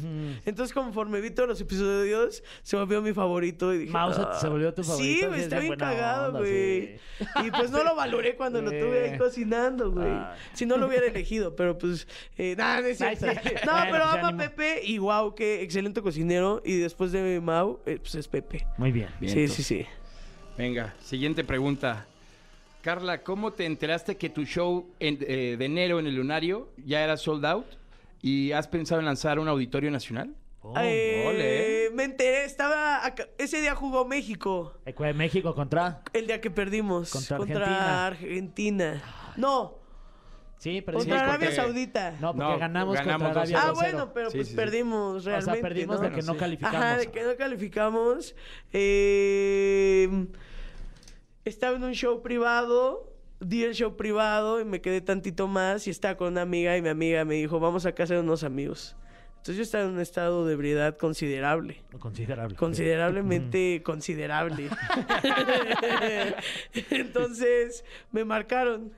Entonces, conforme vi todos los episodios, se volvió mi favorito. Y dije, Mau se- "Ah". se volvió tu favorito, Sí, güey, es está bien cagado, güey. Y pues no lo valoré cuando lo tuve ahí cocinando, güey. Ay. Si no lo hubiera elegido, pero pues, eh, nada, es cierto. No, pero pues, amo a. Pepe y wow, qué excelente cocinero. Y después de Mau, eh, pues es Pepe. Muy bien. Bien, sí, entonces. sí, sí. Venga, siguiente pregunta. Carla, ¿cómo te enteraste que tu show en- eh, de enero en el Lunario ya era sold out? ¿Y has pensado en lanzar un auditorio nacional? Oh, Eh, ole. Me enteré, estaba acá- ese día jugó México. México contra. El día que perdimos. Contra Contra Argentina. No, Sí, pero contra sí, Arabia porque- Saudita. No, porque No, ganamos, ganamos contra Arabia ah, 2-0. bueno, pero Sí, pues sí, sí. perdimos O realmente. sea, perdimos ¿no? de que no sí. calificamos. Ajá, de que no calificamos. Eh, estaba en un show privado, di el show privado y me quedé tantito más y estaba con una amiga y mi amiga me dijo, vamos a casa de unos amigos. Entonces yo estaba en un estado de ebriedad considerable. Considerable. Considerablemente considerable. Entonces me marcaron.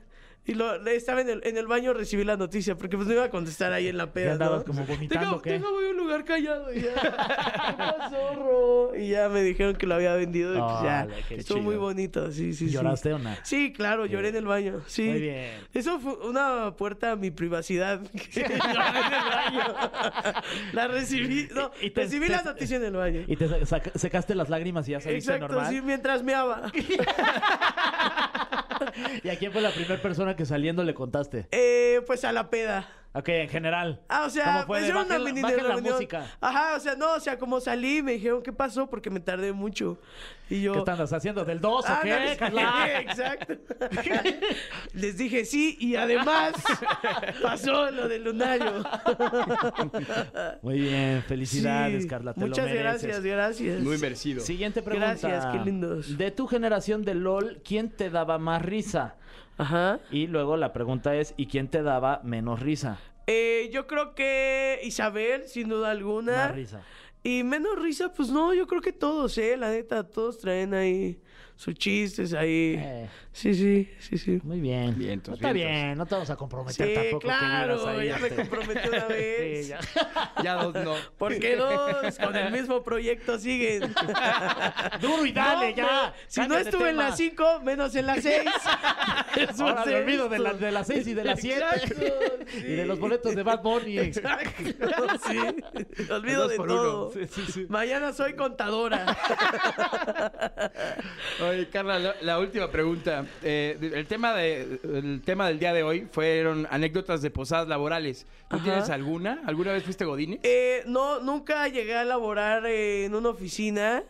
Y lo, estaba en el, en el baño, recibí la noticia, porque pues no iba a contestar ahí en la peda. andabas ¿no? como vomitando, Tenga- qué? voy a un lugar callado. Y ya, ¿Qué pasó, Ro? Y ya me dijeron que lo había vendido. Y pues ya, qué estuvo muy bonito. Sí, sí, sí. ¿Lloraste o no? Sí, claro, lloré en el baño. Sí. Muy bien. Eso fue una puerta a mi privacidad. lloré en el baño. la recibí. No, Y- te- recibí te- la noticia en el baño. Y te sa- saca- secaste las lágrimas y ya saliste Exacto, normal. sí, mientras meaba. ¿Y a quién fue la primera persona que saliendo le contaste? Eh, pues a la peda. Ok, en general. Ah, o sea, ¿Cómo fue pues de era una bajen la- mini bajen la reunión. música? Ajá, o sea, no, o sea, como salí, me dijeron, ¿qué pasó? Porque me tardé mucho. Y yo... ¿Qué estás haciendo? ¿Del 2 o Ah, qué, no, Carla? Exacto. Les dije sí y además pasó lo del lunario. Muy bien, felicidades, Sí. Carla. Te Muchas lo gracias, gracias. Muy merecido. Siguiente pregunta. Gracias, qué lindos. De tu generación de LOL, ¿quién te daba más risa? Ajá. Y luego la pregunta es, ¿y quién te daba menos risa? Eh, yo creo que Isabel, sin duda alguna. Más risa. Y menos risa, pues no, yo creo que todos, eh, la neta, todos traen ahí sus chistes ahí. Eh, Sí, sí, sí, sí. muy bien. Vientos, Está vientos. bien, no te vamos a comprometer Sí, tampoco. claro, ahí, ya me este. comprometí una vez. Sí, ya. Ya dos no. ¿Por qué dos? Con el mismo proyecto siguen. Duro y dale, No, ya. Si no estuve en las 5, menos en las 6. Ahora me olvido de, la- de las 6 y de las 7. Exacto, Y de los boletos de Bad Bunny. Exacto, sí. Me olvido de todo. Mañana soy contadora. Oye, Carla, la, la última pregunta. Eh, el, tema de, el tema del día de hoy fueron anécdotas de posadas laborales. ¿Tú Ajá. tienes alguna? ¿Alguna vez fuiste Godines? Eh, no, nunca llegué a laborar eh, en una oficina.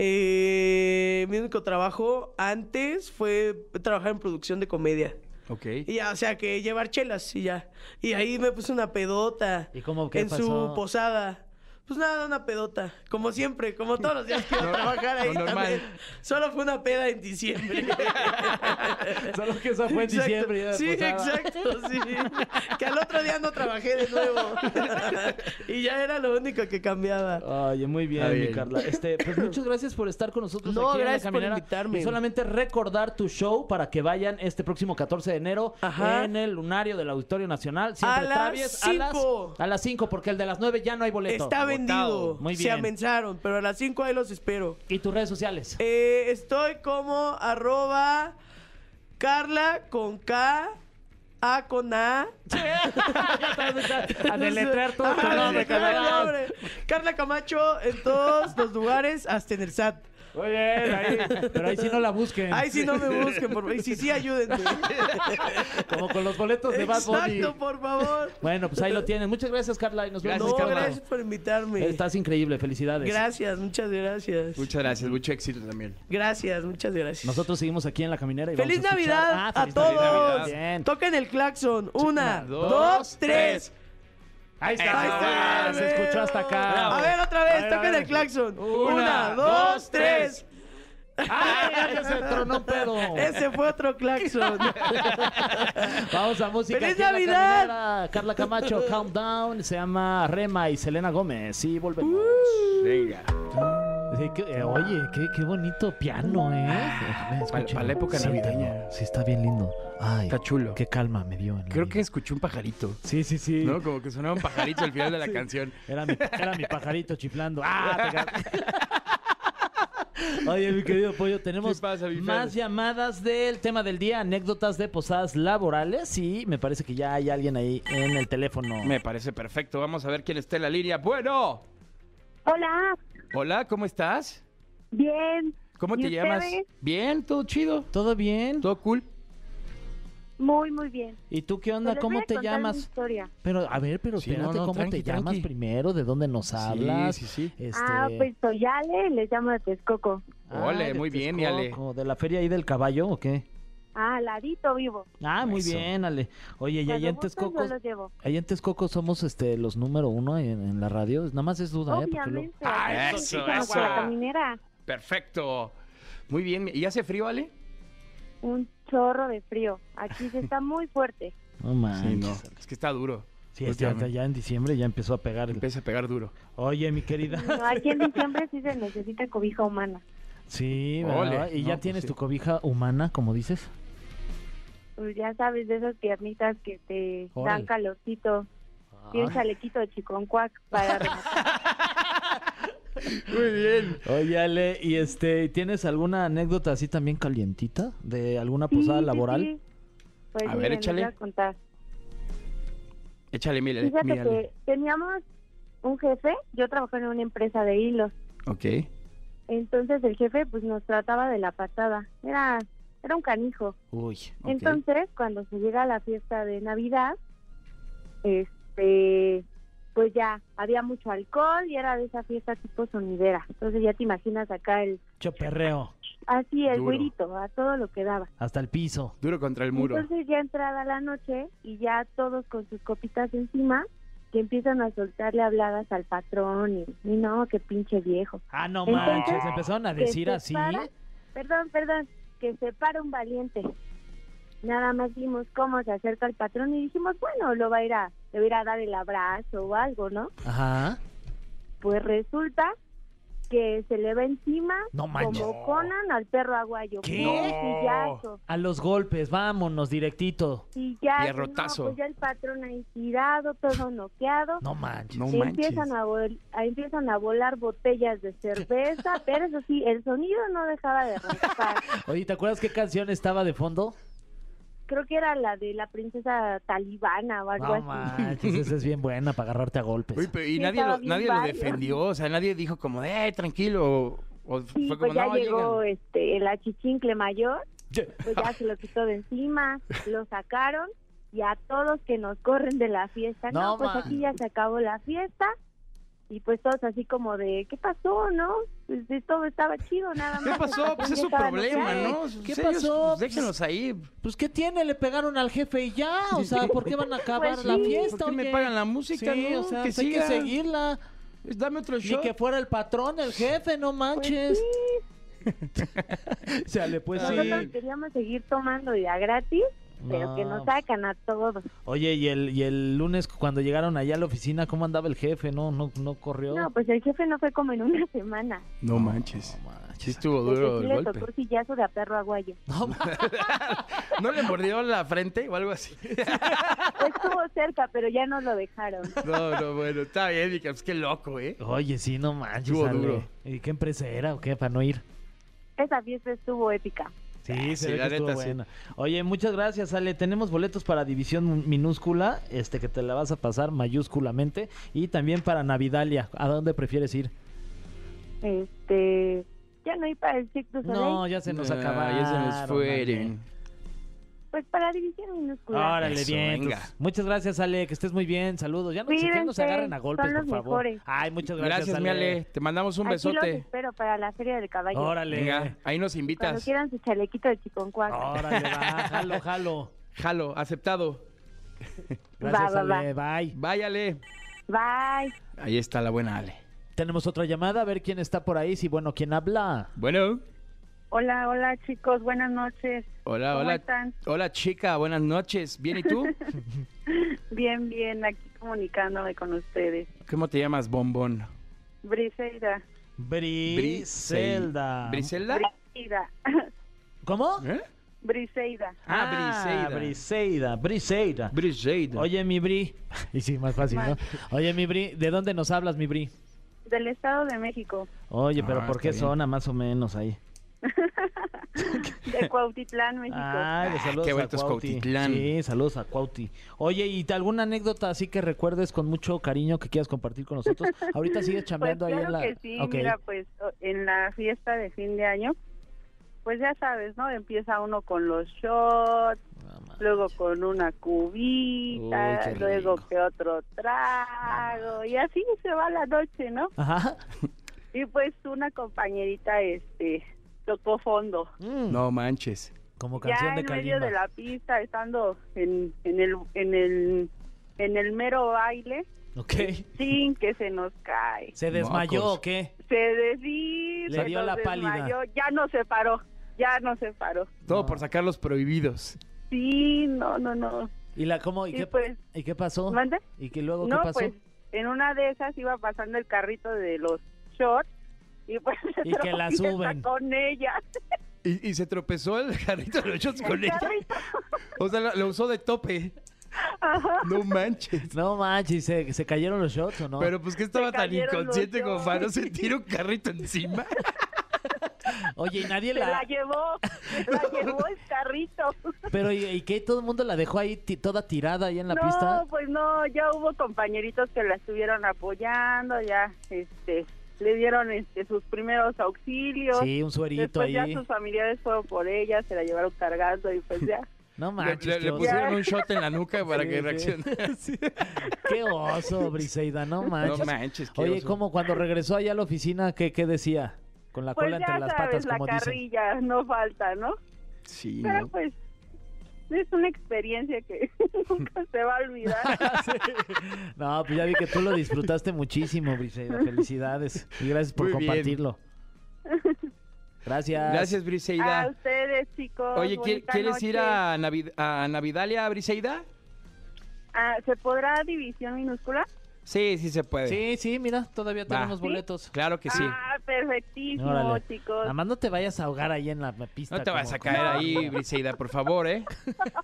Eh, mi único trabajo antes fue trabajar en producción de comedia. ok. Y ya, o sea, que llevar chelas y ya. Y ahí me puse una pedota. ¿Y cómo, qué En pasó? su posada. Pues nada, una pedota. Como siempre, como todos los días que iba a trabajar ahí normal. también. Solo fue una peda en diciembre. Solo que eso fue en Exacto. diciembre. ya Sí, posada. exacto, sí. Que al otro día no trabajé de nuevo. y ya era lo único que cambiaba. Oye, muy bien, mi bien. Carla. Este, pues muchas gracias por estar con nosotros No, aquí en la gracias por caminera. invitarme. Y solamente recordar tu show para que vayan este próximo 14 de enero Ajá. en el lunario del Auditorio Nacional. Siempre A las Travies, a las cinco. A las 5, porque el de las 9 ya no hay boleto. Está vendido. Muy Se amenazaron, pero a las 5 ahí los espero. ¿Y tus redes sociales? Eh, estoy como arroba Carla con K, A con A. a deletrear todo tu nombre. Carla Camacho en todos los lugares, hasta en el SAT. Muy bien, ahí. Pero ahí sí no la busquen. Ahí sí no me busquen, por favor. Y si sí, ayúdenme. Como con los boletos de Bad Bunny. Exacto, por favor. Bueno, pues ahí lo tienen. Muchas gracias, Carla. Y nos vemos. No, Carla. gracias por invitarme. Estás increíble. Felicidades. Gracias, muchas gracias. Muchas gracias, mucho éxito también. Gracias, muchas gracias. Nosotros seguimos aquí en la caminera y ¡Feliz vamos a Navidad Ah, a todos! Navidad. Bien. Toquen el claxon. Una, dos, dos, tres. Ahí está. Ahí está, Se escuchó hasta acá. A ver, otra vez, toquen el claxon. Una, Una, dos, dos, tres. ¡Ay, ya se tronó pedo! Ese fue otro claxon. Vamos a música. ¡Feliz Navidad! Carla Camacho, Countdown. Se llama Rema y Selena Gómez. Y volvemos. Uh. Venga. Sí, que- eh, oye, qué, qué bonito piano, ¿eh? Ve, Para, la época navideña. Sí, está bien lindo. Ay, Está chulo. qué calma me dio. Creo vida. que escuché un pajarito. Sí, sí, sí. ¿No? Como que sonaba un pajarito al final de la Sí. canción. Era mi, era mi pajarito chiflando. ¡Ah! Oye, mi querido pollo, tenemos ¿Qué pasa, mi más llamadas del tema del día, anécdotas de posadas laborales y me parece que ya hay alguien ahí en el teléfono. Me parece perfecto. Vamos a ver quién está en la línea. Bueno. Hola, Hola, ¿cómo estás? bien. ¿Cómo ¿Y te llamas? Bien, todo chido. ¿Todo bien? ¿Todo cool? Muy, muy bien. ¿Y tú qué Pues onda? les ¿Cómo a te contar mi llamas? historia. Pero, a ver, pero Sí, espérate, no, no, ¿cómo tranqui, te llamas tranqui. primero? ¿De dónde nos hablas? Sí, sí, sí. Este... Ah, pues soy Ale, les llamo de Texcoco. Ole, de muy bien, mi Ale. Texcoco, ¿De la feria ahí del caballo o qué? Ah, al ladito vivo. Ah, muy Eso. bien, Ale. Oye, y ahí en Texcoco, en somos este los número uno en, en la radio. Nada más es duda, ¿eh? Porque Obviamente. Ah, aquí eso, por la caminera. Perfecto. Muy bien. ¿Y hace frío, Ale? Un chorro de frío. Aquí se está muy fuerte. No manches. Es que está duro. Sí, es que ya, ya en diciembre ya empezó a pegar. el- Empieza a pegar duro. Oye, mi querida. No, aquí en diciembre sí se necesita cobija humana. Sí, Ole. ¿verdad? ¿Y No, ya pues tienes sí. tu cobija humana, como dices? Pues ya sabes, de esas piernitas que te dan calorcito. Y un chalequito de chiconcuac para rematar. Muy bien. Oye, Ale, ¿y este, tienes alguna anécdota así también calientita de alguna posada sí, laboral? sí. Pues A ver, miren, échale. voy a contar. Échale, mire. Fíjate mírale. que teníamos un jefe, yo trabajaba en una empresa de hilos, Ok. entonces el jefe pues nos trataba de la patada, era, era un canijo. Uy. Entonces cuando se llega a la fiesta de Navidad, este, pues ya había mucho alcohol y era de esa fiesta tipo sonidera. Entonces ya te imaginas acá el, Choperreo. así el Duro. güirito, a todo lo que daba. Hasta el piso. Duro contra el muro. Entonces ya entrada la noche y ya todos con sus copitas encima que empiezan a soltarle habladas al patrón y, y no, qué pinche viejo. Ah, no Entonces, manches. Empezaron a decir así. para- perdón, perdón, que se para un valiente. Nada más vimos cómo se acerca el patrón y dijimos, bueno, lo va a ir a, le va a ir a dar el abrazo o algo, ¿no? Ajá. Pues resulta que se le va encima No manches. como Conan al perro aguayo. ¿Qué? A los golpes, vámonos, directito. Pierrotazo. No, pues ya el patrón ahí tirado, todo noqueado. No manches. No Y manches. empiezan a, vol- a- empiezan a volar botellas de cerveza, pero eso sí, el sonido no dejaba de romper. Oye, ¿te acuerdas qué canción estaba de fondo? Creo que era la de la princesa talibana o algo No así. manches, esa es bien buena para agarrarte a golpes. Uy, pero y Sí, nadie lo, nadie lo defendió, o sea, nadie dijo como, de, eh, tranquilo, o, Sí, fue como, pues ya no, llegó llegan. este, el achichincle mayor, pues ya se lo quitó de encima, lo sacaron y a todos que nos corren de la fiesta. No, No, pues man. aquí ya se acabó la fiesta y pues todos así como de, ¿qué pasó, no? Pues de todo estaba chido, nada más. ¿Qué pasó? Pues es su problema. ¿no? ¿Qué Ellos, pasó? pues, déjenlos ahí. Pues, ¿qué tiene? Le pegaron al jefe y ya. O sea, ¿por qué van a acabar Pues la sí. fiesta? ¿Por qué me oye? pagan la música, Sí, no? o sea, Que pues hay que seguirla. Pues Dame otro Ni shot. que fuera el patrón, el jefe, no Pues manches. sí, Sale, pues nosotros sí. queríamos seguir tomando ya gratis, pero que No. nos sacan a todos. Oye, y el, y el lunes cuando llegaron allá a la oficina, ¿cómo andaba el jefe? ¿No, no, no corrió? No, pues el jefe no fue como en una semana. No manches. No manches. Sí estuvo duro sí el le golpe. tocó sillazo de a perro aguayo. No, ¿No le mordió la frente o algo así? Estuvo cerca, pero ya no lo dejaron. No, no, bueno, está bien, Mika, pues qué loco, ¿eh? Oye, sí, no manches. Estuvo duro. ¿Y qué empresa era o qué? Para no ir. Esa fiesta estuvo épica. Sí, Sí, se ve la que sí. buena. Oye, muchas gracias, Ale. Tenemos boletos para división minúscula, este que te la vas a pasar mayúsculamente, y también para Navidalia. ¿A dónde prefieres ir? Este, ya no hay para el Cirque du Soleil. No, ya se nos Ah, acabaron. Ya se nos fueron. Ale. Pues para división minúscula. Órale, Eso, bien. venga. pues, muchas gracias, Ale. Que estés muy bien. Saludos. Ya no, que no se Cuídense, agarren a golpes, son por favor. mejores. Ay, muchas gracias, Gracias, mi Ale. Te mandamos un Aquí los besote. espero para la Feria del Caballo. Órale. Venga, ahí nos Cuando invitas. quieran su chalequito de chiconcuac. Órale, va. Jalo, jalo. Jalo, aceptado. Gracias, Va, va, Ale. Bye. Váyale. Bye. Ahí está la buena Ale. Tenemos otra llamada. A ver quién está por ahí. Si, bueno, quién habla. Bueno. Hola, hola chicos, buenas noches. Hola, ¿Cómo hola. están? Hola, chica. Buenas noches. ¿Bien y tú? Bien, bien, aquí comunicándome con ustedes. ¿Cómo te llamas, bombón? Briseida. Briselda. ¿Briselda? Briseida. ¿Cómo? ¿Eh? Briseida. Ah, Briseida. Briseida. Briseida. Briseida. Oye, mi Bri. Y sí, más fácil, ¿no? Oye, mi Bri, ¿de dónde nos hablas, mi Bri? Del Estado de México. Oye, pero Ah, ¿por qué bien. zona más o menos ahí? De Cuautitlán, México. De Ah, saludos qué a Cuauti. Cuautitlán. Sí, saludos a Cuauti. Oye, ¿y te- alguna anécdota así que recuerdes con mucho cariño que quieras compartir con nosotros? Ahorita sigues Pues chambeando ahí claro en la... que sí, Ok. mira, pues en la fiesta de fin de año, pues ya sabes, ¿no? Empieza uno con los shots, luego con una cubita, Uy, luego que otro trago, y así se va la noche, ¿no? Ajá. Y pues una compañerita, este, tocó fondo. Mm, No manches. Como Ya canción de en medio de la pista, estando en, en el, en el, en el mero baile, Ok. sin que se nos cae. ¿Se desmayó Mocos. o qué? Se deshizo, Le dio la pálida. desmayó, ya no se paró, ya no se paró. Todo No. por sacar los prohibidos. Sí, no, no, no. ¿Y la cómo? ¿Y, Sí, qué, pues, ¿Y qué pasó? ¿mande? ¿Y que luego No, qué pasó? pues, en una de esas iba pasando el carrito de los shorts y pues se Y que la suben. con ella. Y, y se tropezó el carrito de los shots con El ella. O sea, lo, lo usó de tope. Ajá. No manches. No manches, ¿se, se cayeron los shots o no? Pero pues que estaba tan inconsciente como para no sentir un carrito encima. Oye, y nadie Se la la... llevó, se la llevó el carrito. Pero, ¿y, y qué? ¿Todo el mundo la dejó ahí ti- toda tirada ahí en la no, pista? pues no, ya hubo compañeritos que la estuvieron apoyando, ya, este, le dieron este sus primeros auxilios. Sí, un suerito Después ahí. ya sus familiares fueron por ella, se la llevaron cargando y pues ya. No manches, le, le pusieron un shot en la nuca para Sí, que sí. reaccione. Qué oso, Briseida, no manches. No manches, qué Oye, oso. como cuando regresó allá a la oficina, ¿qué, qué decía? Con la Pues cola entre las sabes, patas, la como dicen. carrilla no falta, ¿no? Sí, Pero ¿no? pues es una experiencia que nunca se va a olvidar. Sí. No, pues ya vi que tú lo disfrutaste muchísimo, Briseida. Felicidades. Y gracias por Muy bien. compartirlo. Gracias. Gracias, A Briseida. ustedes, chicos. Oye, ¿qui- bonita ¿quieres ir a, Navid- a Navidalia, Briseida? Ah, ¿Se podrá división minúscula? Sí, sí se puede. Sí, sí, mira, todavía Va. tenemos boletos. Claro que sí. Ah, perfectísimo, Órale. chicos. Nada más no te vayas a ahogar ahí en la pista. No te vas como- a caer ahí, Briseida, por favor, ¿eh?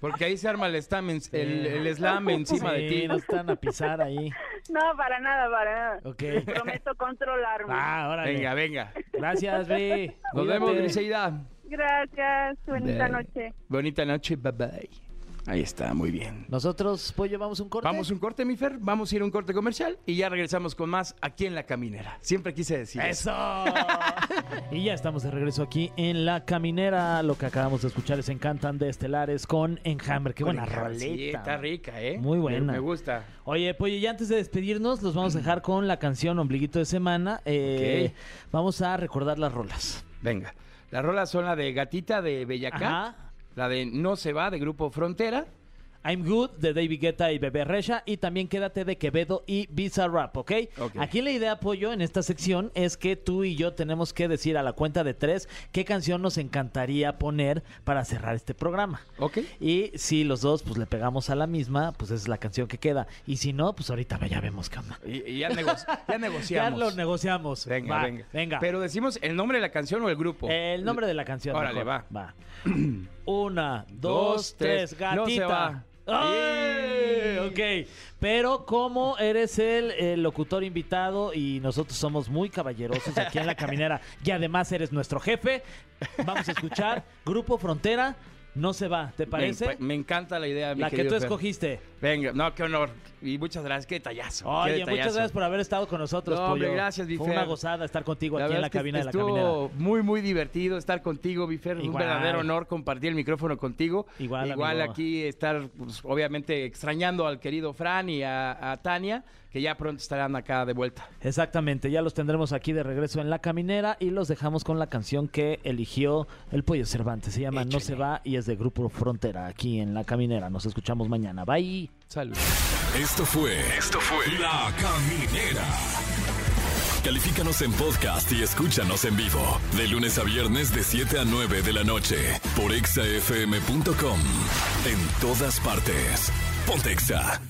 Porque ahí se arma el slam, en- el, el slam encima de ti. no están a pisar ahí. No, para nada, para nada. Ok. Prometo controlarme. Ah, órale. Venga, venga. Gracias, Bri. Nos vemos. Briseida. Gracias, bonita Bye. noche. Bonita noche, bye bye. Ahí está, muy bien. Nosotros, pues, llevamos un corte. Vamos un corte, mi Fer. Vamos a ir a un corte comercial y ya regresamos con más aquí en La Caminera. Siempre quise decir eso. ¡Eso! y ya estamos de regreso aquí en La Caminera. Lo que acabamos de escuchar es Encantan de Estelares con Enjambre. Qué buena roleta. Sí, está rica, ¿eh? Muy buena. Me, me gusta. Oye, pues y antes de despedirnos, los vamos a dejar con la canción Ombliguito de Semana. Eh. Vamos a recordar las rolas. Venga. Las rolas son la de Gatita de Bellacá, Ajá. La de No se va de Grupo Frontera. I'm Good de David Guetta y Bebé Recha y también Quédate de Quevedo y Visa Rap, ¿ok? Aquí la idea, Pollo, en esta sección es que tú y yo tenemos que decir a la cuenta de tres qué canción nos encantaría poner para cerrar este programa. ¿Ok? Y si los dos pues le pegamos a la misma, pues esa es la canción que queda. Y si no, pues ahorita ya vemos qué onda. Y, y ya, nego- ya Ya negociamos. lo negociamos. Venga, Va, venga. Venga. Pero decimos el nombre de la canción o el grupo. El nombre de la canción. Órale, mejor. va. Una, dos, Dos, tres, tres. No se gatita. va. ¡Ay! Ok, pero como eres el, eh, locutor invitado y nosotros somos muy caballerosos aquí en La Caminera y además eres nuestro jefe, vamos a escuchar Grupo Frontera, No se va, ¿te parece? Me, me encanta la idea, mi la que tú Fer. escogiste. Venga, no, qué honor. Y muchas gracias, qué detallazo. qué Oye, detallazo. muchas gracias por haber estado con nosotros, No, hombre, gracias, mi Fue una gozada estar contigo La aquí en la cabina de la caminera. muy, muy divertido estar contigo, Bifer. Un verdadero honor compartir el micrófono contigo. Igual, Igual amigo. aquí estar, pues, obviamente, extrañando al querido Fran y a, a Tania, que ya pronto estarán acá de vuelta. Exactamente, ya los tendremos aquí de regreso en la caminera y los dejamos con la canción que eligió el Pollo Cervantes. Se llama No se va y es de Grupo Frontera aquí en la caminera. Nos escuchamos mañana. Bye. Salud. Esto fue. Esto fue. La Caminera. Califícanos en podcast y escúchanos en vivo. De lunes a viernes, de 7 a 9 de la noche. Por exafm.com. En todas partes. Pontexa.